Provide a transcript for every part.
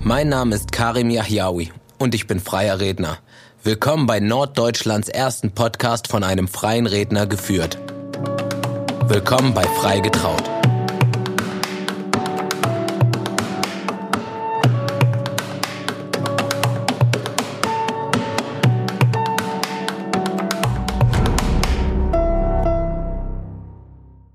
Mein Name ist Karim Yahyaoui und ich bin freier Redner. Willkommen bei Norddeutschlands ersten Podcast von einem freien Redner geführt. Willkommen bei Frei getraut.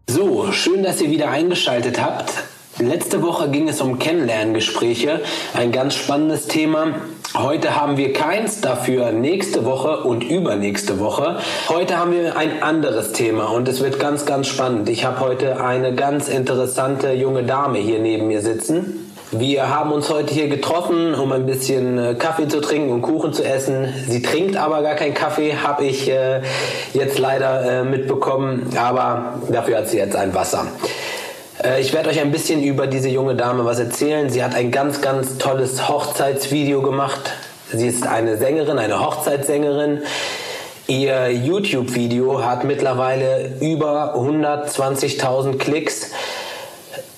So, schön, dass ihr wieder eingeschaltet habt. Letzte Woche ging es um Kennenlerngespräche, ein ganz spannendes Thema. Heute haben wir keins, dafür nächste Woche und übernächste Woche. Heute haben wir ein anderes Thema und es wird ganz, ganz spannend. Ich habe heute eine ganz interessante junge Dame hier neben mir sitzen. Wir haben uns heute hier getroffen, um ein bisschen äh, Kaffee zu trinken und Kuchen zu essen. Sie trinkt aber gar keinen Kaffee, habe ich äh, jetzt leider äh, mitbekommen, aber dafür hat sie jetzt ein Wasser. Äh, ich werde euch ein bisschen über diese junge Dame was erzählen. Sie hat ein ganz, ganz tolles Hochzeitsvideo gemacht. Sie ist eine Sängerin, eine Hochzeitssängerin. Ihr YouTube-Video hat mittlerweile über 120.000 Klicks.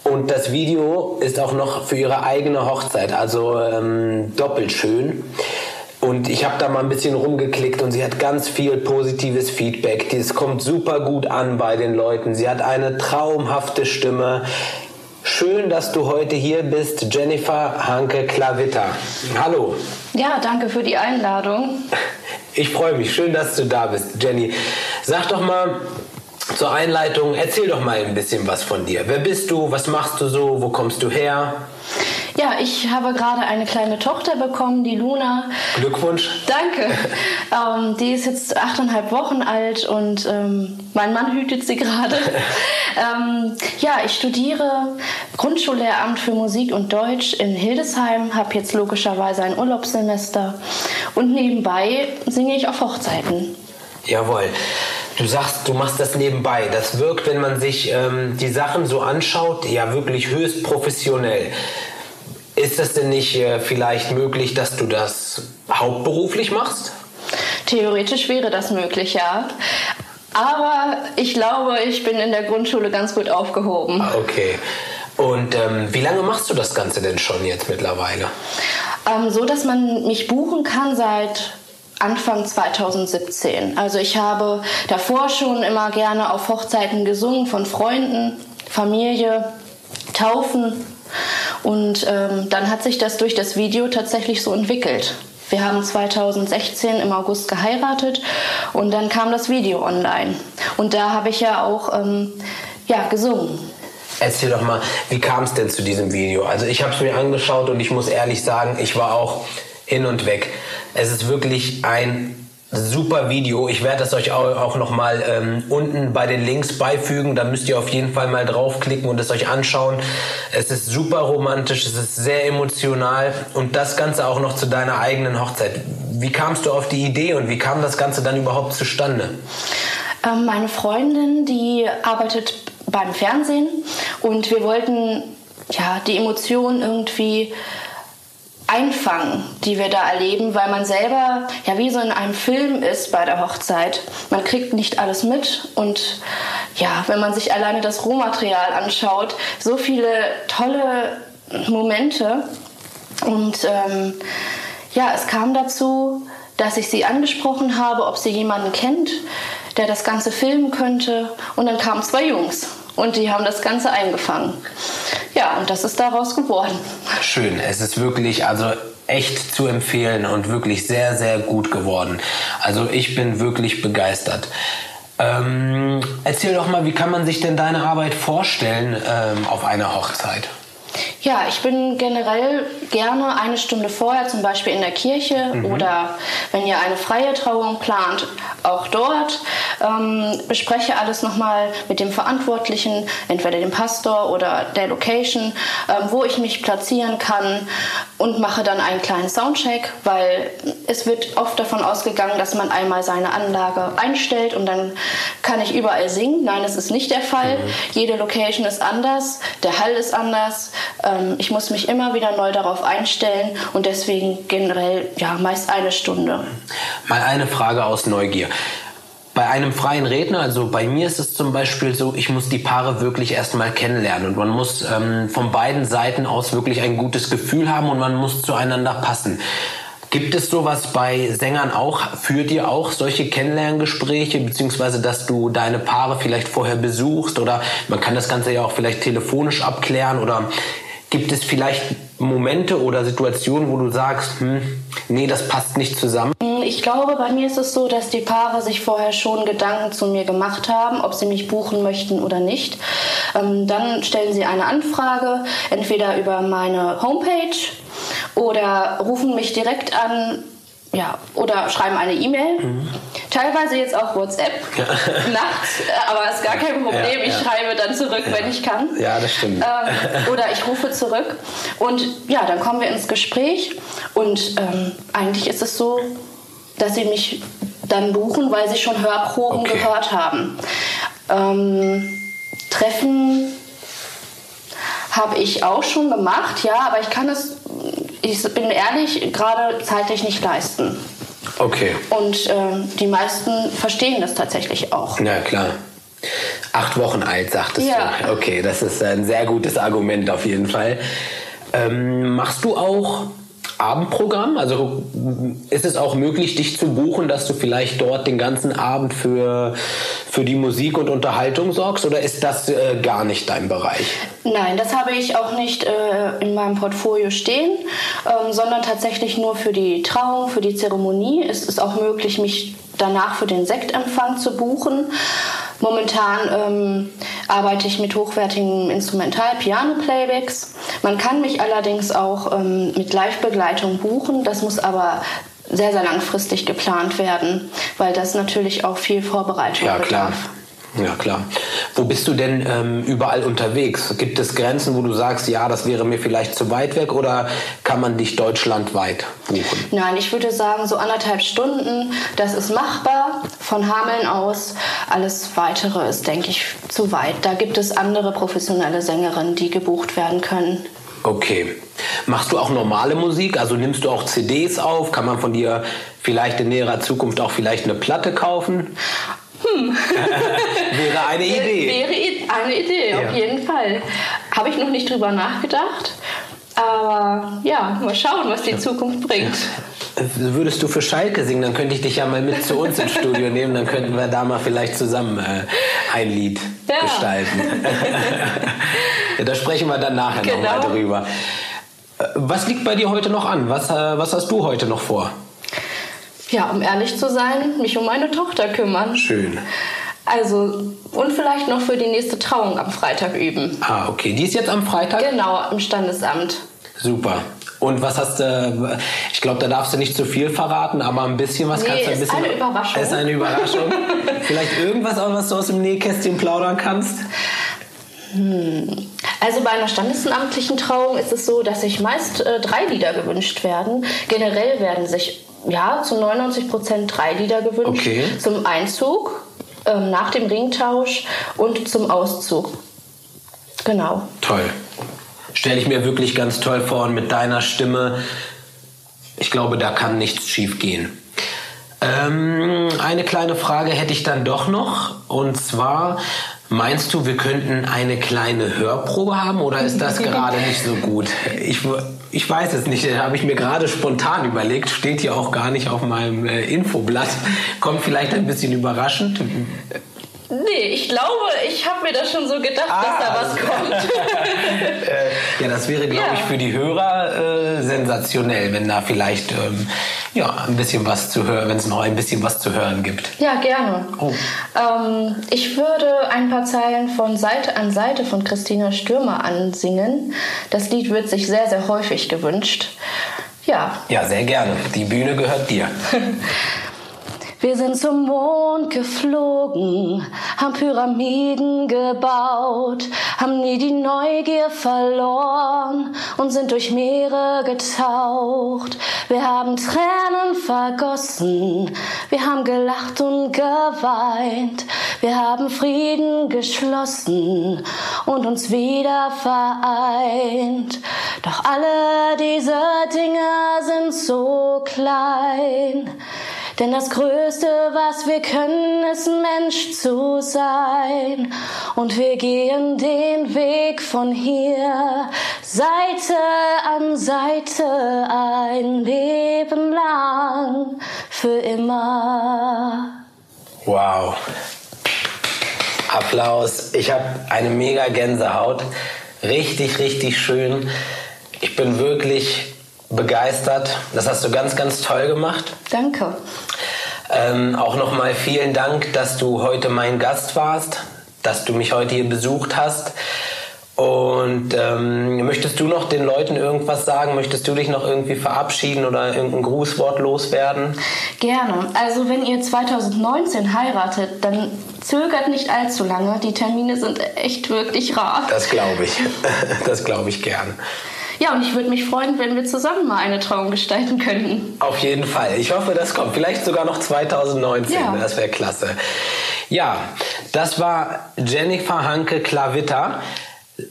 Und das Video ist auch noch für ihre eigene Hochzeit, also ähm, doppelt schön. Und ich habe da mal ein bisschen rumgeklickt und sie hat ganz viel positives Feedback. Es kommt super gut an bei den Leuten. Sie hat eine traumhafte Stimme. Schön, dass du heute hier bist, Jennifer Hanke Klavitter. Hallo. Ja, danke für die Einladung. Ich freue mich. Schön, dass du da bist, Jenny. Sag doch mal, zur Einleitung, erzähl doch mal ein bisschen was von dir. Wer bist du? Was machst du so? Wo kommst du her? Ja, ich habe gerade eine kleine Tochter bekommen, die Luna. Glückwunsch. Danke. ähm, die ist jetzt achteinhalb Wochen alt und ähm, mein Mann hütet sie gerade. ähm, ja, ich studiere Grundschullehramt für Musik und Deutsch in Hildesheim, habe jetzt logischerweise ein Urlaubssemester und nebenbei singe ich auf Hochzeiten. Jawohl. Du sagst, du machst das nebenbei. Das wirkt, wenn man sich ähm, die Sachen so anschaut, ja wirklich höchst professionell. Ist es denn nicht äh, vielleicht möglich, dass du das hauptberuflich machst? Theoretisch wäre das möglich, ja. Aber ich glaube, ich bin in der Grundschule ganz gut aufgehoben. Ah, okay. Und ähm, wie lange machst du das Ganze denn schon jetzt mittlerweile? Ähm, so, dass man mich buchen kann seit Anfang 2017. Also ich habe davor schon immer gerne auf Hochzeiten gesungen von Freunden, Familie, Taufen. Und ähm, dann hat sich das durch das Video tatsächlich so entwickelt. Wir haben 2016 im August geheiratet und dann kam das Video online. Und da habe ich ja auch ähm, ja, gesungen. Erzähl doch mal, wie kam es denn zu diesem Video? Also ich habe es mir angeschaut und ich muss ehrlich sagen, ich war auch hin und weg. Es ist wirklich ein super Video. Ich werde es euch auch noch mal ähm, unten bei den Links beifügen. Da müsst ihr auf jeden Fall mal draufklicken und es euch anschauen. Es ist super romantisch, es ist sehr emotional und das Ganze auch noch zu deiner eigenen Hochzeit. Wie kamst du auf die Idee und wie kam das Ganze dann überhaupt zustande? Ähm, meine Freundin, die arbeitet beim Fernsehen und wir wollten ja die Emotionen irgendwie einfangen, die wir da erleben, weil man selber ja wie so in einem Film ist bei der Hochzeit. Man kriegt nicht alles mit und ja, wenn man sich alleine das Rohmaterial anschaut, so viele tolle Momente und ähm, ja, es kam dazu, dass ich sie angesprochen habe, ob sie jemanden kennt, der das Ganze filmen könnte und dann kamen zwei Jungs und die haben das Ganze eingefangen. Ja, und das ist daraus geworden. Schön, es ist wirklich, also echt zu empfehlen und wirklich sehr, sehr gut geworden. Also ich bin wirklich begeistert. Ähm, erzähl doch mal, wie kann man sich denn deine Arbeit vorstellen ähm, auf einer Hochzeit? Ja, ich bin generell gerne eine Stunde vorher, zum Beispiel in der Kirche mhm. oder wenn ihr eine freie Trauung plant, auch dort. Ähm, bespreche alles nochmal mit dem Verantwortlichen, entweder dem Pastor oder der Location, ähm, wo ich mich platzieren kann und mache dann einen kleinen Soundcheck, weil es wird oft davon ausgegangen, dass man einmal seine Anlage einstellt und dann kann ich überall singen. Nein, das ist nicht der Fall. Mhm. Jede Location ist anders, der Hall ist anders. Ähm, ich muss mich immer wieder neu darauf einstellen und deswegen generell ja meist eine Stunde. Mal eine Frage aus Neugier. bei einem freien Redner, also bei mir ist es zum Beispiel so, ich muss die Paare wirklich erstmal kennenlernen und man muss ähm, von beiden Seiten aus wirklich ein gutes Gefühl haben und man muss zueinander passen. Gibt es sowas bei Sängern auch? Führt ihr auch solche Kennenlerngespräche, beziehungsweise dass du deine Paare vielleicht vorher besuchst oder man kann das Ganze ja auch vielleicht telefonisch abklären oder gibt es vielleicht Momente oder Situationen, wo du sagst, hm, nee, das passt nicht zusammen? Ich glaube, bei mir ist es so, dass die Paare sich vorher schon Gedanken zu mir gemacht haben, ob sie mich buchen möchten oder nicht. Ähm, dann stellen sie eine Anfrage, entweder über meine Homepage oder rufen mich direkt an ja, oder schreiben eine E-Mail. Mhm. Teilweise jetzt auch WhatsApp nachts, aber ist gar kein Problem. Ja, ja. Ich schreibe dann zurück, ja. wenn ich kann. Ja, das stimmt. Ähm, oder ich rufe zurück. Und ja, dann kommen wir ins Gespräch. Und ähm, eigentlich ist es so, dass sie mich dann buchen, weil sie schon Hörproben okay. gehört haben. Ähm, Treffen habe ich auch schon gemacht, ja, aber ich kann es, ich bin ehrlich, gerade zeitlich nicht leisten. Okay. Und äh, die meisten verstehen das tatsächlich auch. Ja, klar. Acht Wochen alt, sagtest ja. du. Okay, das ist ein sehr gutes Argument auf jeden Fall. Ähm, machst du auch Abendprogramm? Also ist es auch möglich, dich zu buchen, dass du vielleicht dort den ganzen Abend für, für die Musik und Unterhaltung sorgst oder ist das äh, gar nicht dein Bereich? Nein, das habe ich auch nicht äh, in meinem Portfolio stehen, ähm, sondern tatsächlich nur für die Trauung, für die Zeremonie. Es ist auch möglich, mich danach für den Sektempfang zu buchen. Momentan ähm, arbeite ich mit hochwertigen Instrumental-Piano-Playbacks. Man kann mich allerdings auch ähm, mit Live-Begleitung buchen. Das muss aber sehr, sehr langfristig geplant werden, weil das natürlich auch viel Vorbereitung ja, bedarf. Klar. Ja, klar. Wo bist du denn ähm, überall unterwegs? Gibt es Grenzen, wo du sagst, ja, das wäre mir vielleicht zu weit weg oder kann man dich deutschlandweit buchen? Nein, ich würde sagen, so anderthalb Stunden, das ist machbar. Von Hameln aus. Alles weitere ist, denke ich, zu weit. Da gibt es andere professionelle Sängerinnen, die gebucht werden können. Okay. Machst du auch normale Musik? Also nimmst du auch CDs auf? Kann man von dir vielleicht in näherer Zukunft auch vielleicht eine Platte kaufen? Hm. wäre eine Idee. Wäre eine Idee, ja. auf jeden Fall. Habe ich noch nicht drüber nachgedacht. Aber ja, mal schauen, was die Zukunft bringt. Würdest du für Schalke singen, dann könnte ich dich ja mal mit zu uns ins Studio nehmen, dann könnten wir da mal vielleicht zusammen äh, ein Lied ja. gestalten. ja, da sprechen wir dann nachher genau. nochmal drüber. Äh, was liegt bei dir heute noch an? Was, äh, was hast du heute noch vor? Ja, um ehrlich zu sein, mich um meine Tochter kümmern. Schön. Also, und vielleicht noch für die nächste Trauung am Freitag üben. Ah, okay. Die ist jetzt am Freitag? Genau, im Standesamt. Super. Und was hast du, ich glaube, da darfst du nicht zu viel verraten, aber ein bisschen was nee, kannst du ein bisschen. Ist eine Überraschung. Ist eine Überraschung. Vielleicht irgendwas, was du aus dem Nähkästchen plaudern kannst? Hm. Also bei einer standesamtlichen Trauung ist es so, dass sich meist äh, drei Lieder gewünscht werden. Generell werden sich ja zu 99 Prozent drei Lieder gewünscht. Okay. Zum Einzug, ähm, nach dem Ringtausch und zum Auszug. Genau. Toll. Stelle ich mir wirklich ganz toll vor und mit deiner Stimme. Ich glaube, da kann nichts schief gehen. Ähm, eine kleine Frage hätte ich dann doch noch. Und zwar, Meinst du, wir könnten eine kleine Hörprobe haben oder ist das gerade nicht so gut? Ich, ich weiß es nicht, habe ich mir gerade spontan überlegt, steht hier auch gar nicht auf meinem äh, Infoblatt. Kommt vielleicht ein bisschen überraschend. Nee, ich glaube, ich habe mir das schon so gedacht, ah, dass da was also- kommt. Äh, ja, das wäre, glaube ja. ich, für die Hörer äh, sensationell, wenn da vielleicht ähm, ja, ein bisschen was zu hören, wenn es noch ein bisschen was zu hören gibt. Ja, gerne. Oh. Ähm, ich würde ein paar Zeilen von Seite an Seite von Christina Stürmer ansingen. Das Lied wird sich sehr, sehr häufig gewünscht. Ja. Ja, sehr gerne. Die Bühne gehört dir. Wir sind zum Mond geflogen, haben Pyramiden gebaut, haben nie die Neugier verloren und sind durch Meere getaucht. Wir haben Tränen vergossen, wir haben gelacht und geweint, wir haben Frieden geschlossen und uns wieder vereint. Doch alle diese Dinge sind so klein Denn das Größte, was wir können, ist Mensch zu sein. Und wir gehen den Weg von hier, Seite an Seite, ein Leben lang, für immer. Wow. Applaus. Ich habe eine mega Gänsehaut. Richtig, richtig schön. Ich bin wirklich begeistert. Das hast du ganz, ganz toll gemacht. Danke. Ähm, auch nochmal vielen Dank, dass du heute mein Gast warst, dass du mich heute hier besucht hast. Und ähm, möchtest du noch den Leuten irgendwas sagen? Möchtest du dich noch irgendwie verabschieden oder irgendein Grußwort loswerden? Gerne. Also wenn ihr 2019 heiratet, dann zögert nicht allzu lange. Die Termine sind echt wirklich rar. Das glaube ich. Das glaube ich gern. Ja, und ich würde mich freuen, wenn wir zusammen mal eine Trauung gestalten könnten. Auf jeden Fall. Ich hoffe, das kommt. Vielleicht sogar noch 2019. Ja. Das wäre klasse. Ja, das war Jennifer Hanke Klavitter.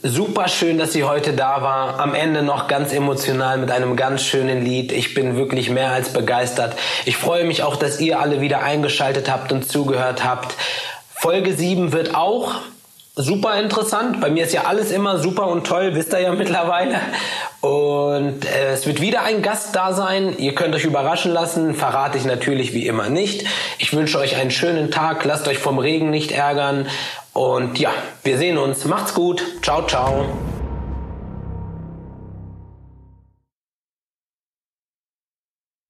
Super schön, dass sie heute da war. Am Ende noch ganz emotional mit einem ganz schönen Lied. Ich bin wirklich mehr als begeistert. Ich freue mich auch, dass ihr alle wieder eingeschaltet habt und zugehört habt. Folge 7 wird auch super interessant. Bei mir ist ja alles immer super und toll, wisst ihr ja mittlerweile. Und äh, es wird wieder ein Gast da sein. Ihr könnt euch überraschen lassen, verrate ich natürlich wie immer nicht. Ich wünsche euch einen schönen Tag, lasst euch vom Regen nicht ärgern. Und ja, wir sehen uns. Macht's gut. Ciao, ciao.